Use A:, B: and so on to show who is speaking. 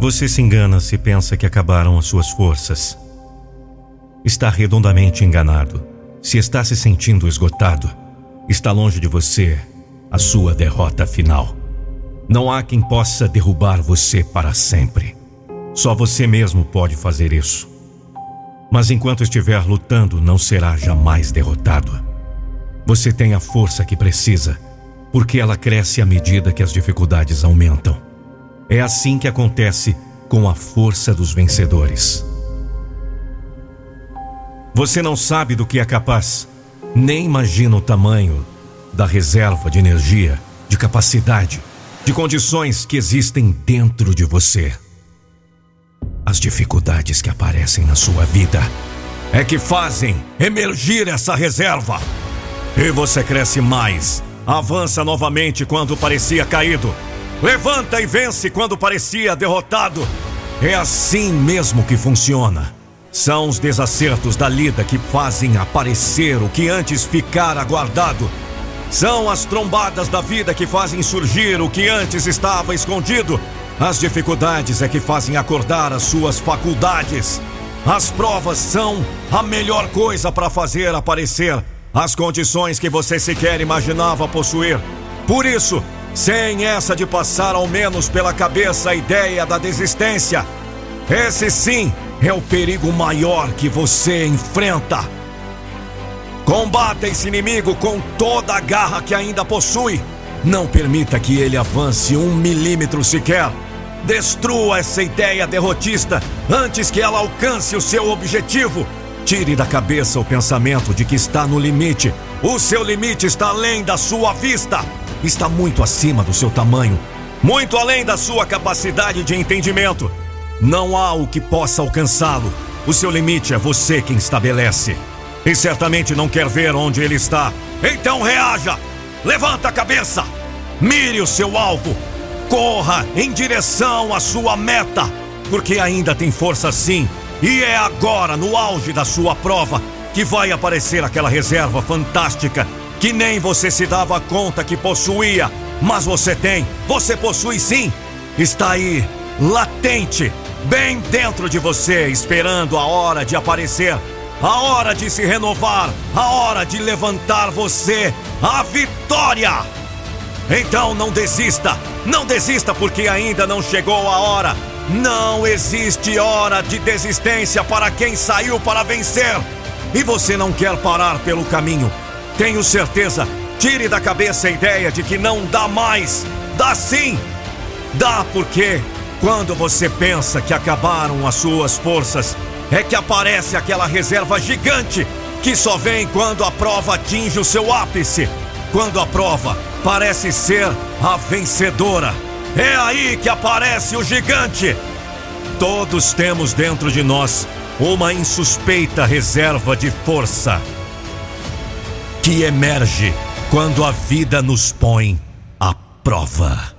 A: Você se engana se pensa que acabaram as suas forças. Está redondamente enganado. Se está se sentindo esgotado, está longe de você a sua derrota final. Não há quem possa derrubar você para sempre. Só você mesmo pode fazer isso. Mas enquanto estiver lutando, não será jamais derrotado. Você tem a força que precisa porque ela cresce à medida que as dificuldades aumentam. É assim que acontece com a força dos vencedores. Você não sabe do que é capaz, nem imagina o tamanho da reserva de energia, de capacidade, de condições que existem dentro de você. As dificuldades que aparecem na sua vida é que fazem emergir essa reserva. E você cresce mais Avança novamente quando parecia caído. Levanta e vence quando parecia derrotado. É assim mesmo que funciona. São os desacertos da lida que fazem aparecer o que antes ficara guardado. São as trombadas da vida que fazem surgir o que antes estava escondido. As dificuldades é que fazem acordar as suas faculdades. As provas são a melhor coisa para fazer aparecer as condições que você sequer imaginava possuir. Por isso, sem essa de passar ao menos pela cabeça a ideia da desistência, esse sim é o perigo maior que você enfrenta. Combata esse inimigo com toda a garra que ainda possui. Não permita que ele avance um milímetro sequer. Destrua essa ideia derrotista antes que ela alcance o seu objetivo. Tire da cabeça o pensamento de que está no limite. O seu limite está além da sua vista. Está muito acima do seu tamanho. Muito além da sua capacidade de entendimento. Não há o que possa alcançá-lo. O seu limite é você quem estabelece. E certamente não quer ver onde ele está. Então reaja! Levanta a cabeça! Mire o seu alvo! Corra em direção à sua meta! Porque ainda tem força sim e é agora, no auge da sua prova, que vai aparecer aquela reserva fantástica que nem você se dava conta que possuía, mas você tem, você possui sim. Está aí, latente, bem dentro de você, esperando a hora de aparecer, a hora de se renovar, a hora de levantar você, a vitória. Então não desista, não desista porque ainda não chegou a hora. Não existe hora de desistência para quem saiu para vencer. E você não quer parar pelo caminho. Tenho certeza. Tire da cabeça a ideia de que não dá mais. Dá sim. Dá porque quando você pensa que acabaram as suas forças, é que aparece aquela reserva gigante que só vem quando a prova atinge o seu ápice. Quando a prova parece ser a vencedora. É aí que aparece o gigante. Todos temos dentro de nós uma insuspeita reserva de força que emerge quando a vida nos põe à prova.